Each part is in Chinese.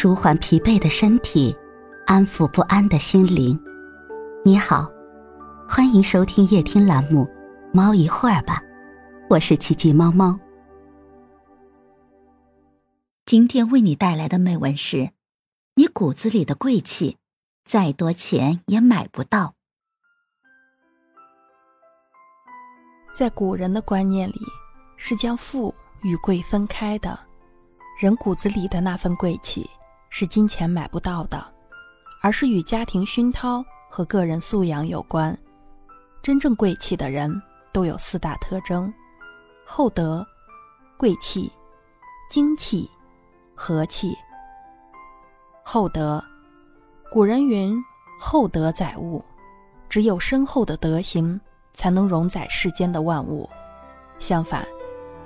舒缓疲惫的身体，安抚不安的心灵。你好，欢迎收听夜听栏目《猫一会儿吧》，我是奇迹猫猫。今天为你带来的美文是：你骨子里的贵气，再多钱也买不到。在古人的观念里，是将富与贵分开的。人骨子里的那份贵气。是金钱买不到的，而是与家庭熏陶和个人素养有关。真正贵气的人都有四大特征：厚德、贵气、精气、和气。厚德，古人云：“厚德载物。”只有深厚的德行，才能容载世间的万物。相反，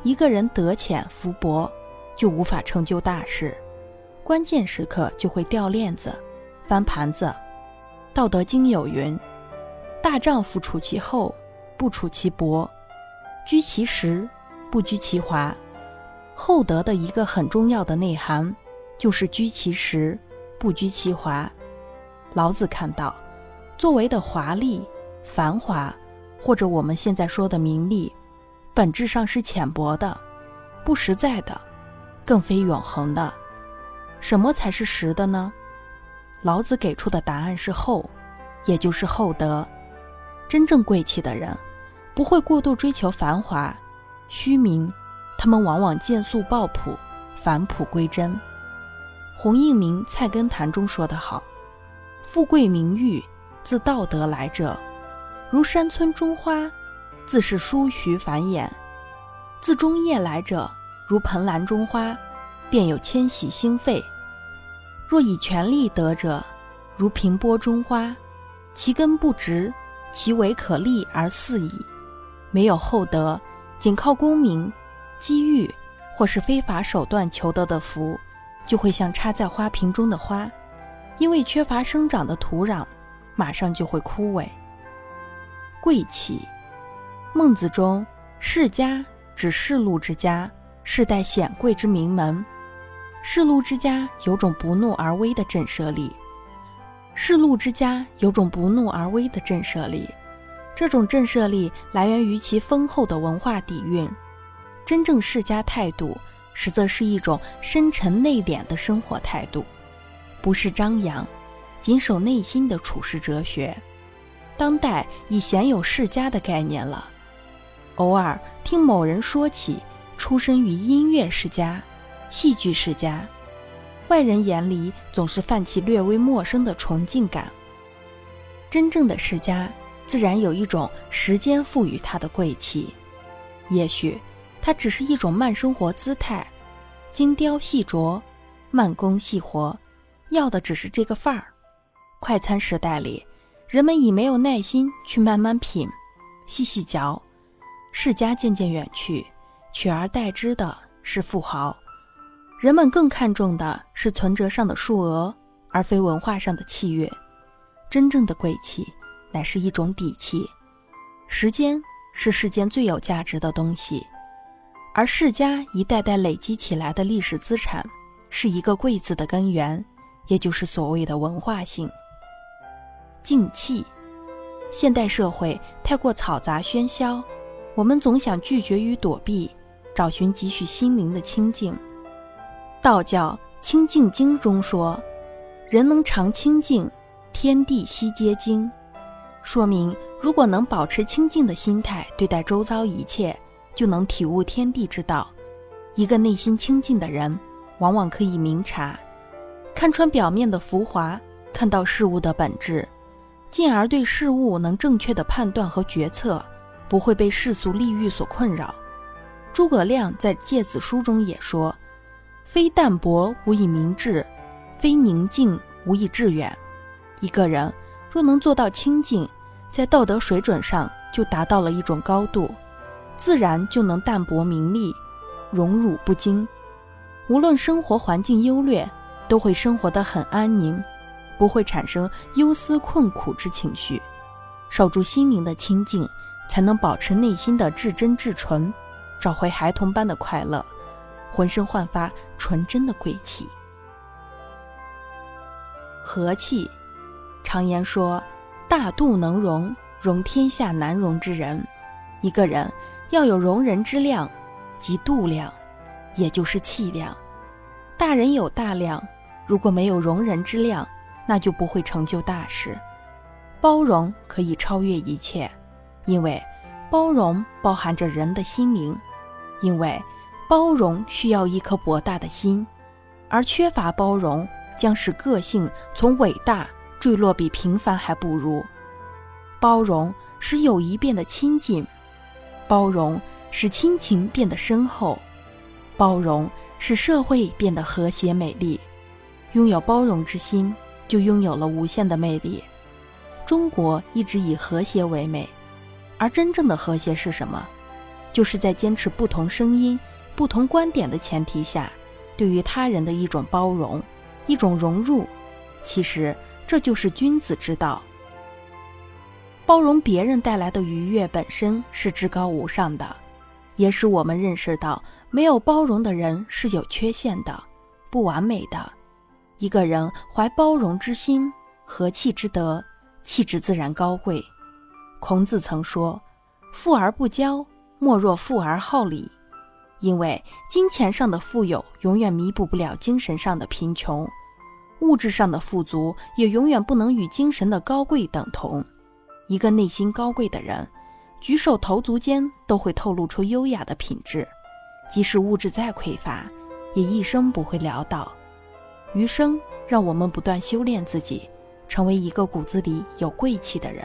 一个人德浅福薄，就无法成就大事。关键时刻就会掉链子、翻盘子。《道德经》有云：“大丈夫处其厚，不处其薄；居其实，不居其华。”厚德的一个很重要的内涵，就是居其实，不居其华。老子看到，作为的华丽、繁华，或者我们现在说的名利，本质上是浅薄的、不实在的，更非永恒的。什么才是实的呢？老子给出的答案是厚，也就是厚德。真正贵气的人，不会过度追求繁华、虚名，他们往往见素抱朴，返璞归真。洪应明《菜根谭》中说得好：“富贵名誉，自道德来者，如山村中花，自是疏徐繁衍；自中叶来者，如蓬兰中花，便有迁徙兴废。”若以权力得者，如平波中花，其根不直，其尾可立而肆矣。没有厚德，仅靠功名、机遇或是非法手段求得的福，就会像插在花瓶中的花，因为缺乏生长的土壤，马上就会枯萎。贵气，孟子中世家指世禄之家，世代显贵之名门。世禄之家有种不怒而威的震慑力，世禄之家有种不怒而威的震慑力，这种震慑力来源于其丰厚的文化底蕴。真正世家态度，实则是一种深沉内敛的生活态度，不是张扬，谨守内心的处世哲学。当代已鲜有世家的概念了，偶尔听某人说起出身于音乐世家。戏剧世家，外人眼里总是泛起略微陌生的崇敬感。真正的世家，自然有一种时间赋予他的贵气。也许，它只是一种慢生活姿态，精雕细琢，慢工细活，要的只是这个范儿。快餐时代里，人们已没有耐心去慢慢品、细细嚼，世家渐渐远去，取而代之的是富豪。人们更看重的是存折上的数额，而非文化上的契约。真正的贵气，乃是一种底气。时间是世间最有价值的东西，而世家一代代累积起来的历史资产，是一个“贵”字的根源，也就是所谓的文化性。静气，现代社会太过嘈杂喧嚣，我们总想拒绝与躲避，找寻几许心灵的清静。道教《清净经》中说：“人能常清净，天地悉皆净。”说明，如果能保持清净的心态对待周遭一切，就能体悟天地之道。一个内心清净的人，往往可以明察、看穿表面的浮华，看到事物的本质，进而对事物能正确的判断和决策，不会被世俗利欲所困扰。诸葛亮在《诫子书》中也说。非淡泊无以明志，非宁静无以致远。一个人若能做到清静，在道德水准上就达到了一种高度，自然就能淡泊名利，荣辱不惊。无论生活环境优劣，都会生活得很安宁，不会产生忧思困苦之情绪。守住心灵的清净，才能保持内心的至真至纯，找回孩童般的快乐。浑身焕发纯真的贵气。和气。常言说：“大度能容，容天下难容之人。”一个人要有容人之量，即度量，也就是气量。大人有大量，如果没有容人之量，那就不会成就大事。包容可以超越一切，因为包容包含着人的心灵，因为包容需要一颗博大的心，而缺乏包容将使个性从伟大坠落比平凡还不如。包容使友谊变得亲近。包容使亲情变得深厚，包容使社会变得和谐美丽。拥有包容之心，就拥有了无限的魅力。中国一直以和谐为美，而真正的和谐是什么？就是在坚持不同声音、不同观点的前提下，对于他人的一种包容、一种融入。其实这就是君子之道。包容别人带来的愉悦本身是至高无上的，也使我们认识到没有包容的人是有缺陷的、不完美的。一个人怀包容之心、和气之德，气质自然高贵。孔子曾说：“富而不骄，莫若富而好礼。”因为金钱上的富有永远弥补不了精神上的贫穷，物质上的富足也永远不能与精神的高贵等同。一个内心高贵的人，举手投足间都会透露出优雅的品质，即使物质再匮乏，也一生不会潦倒。余生，让我们不断修炼自己，成为一个骨子里有贵气的人。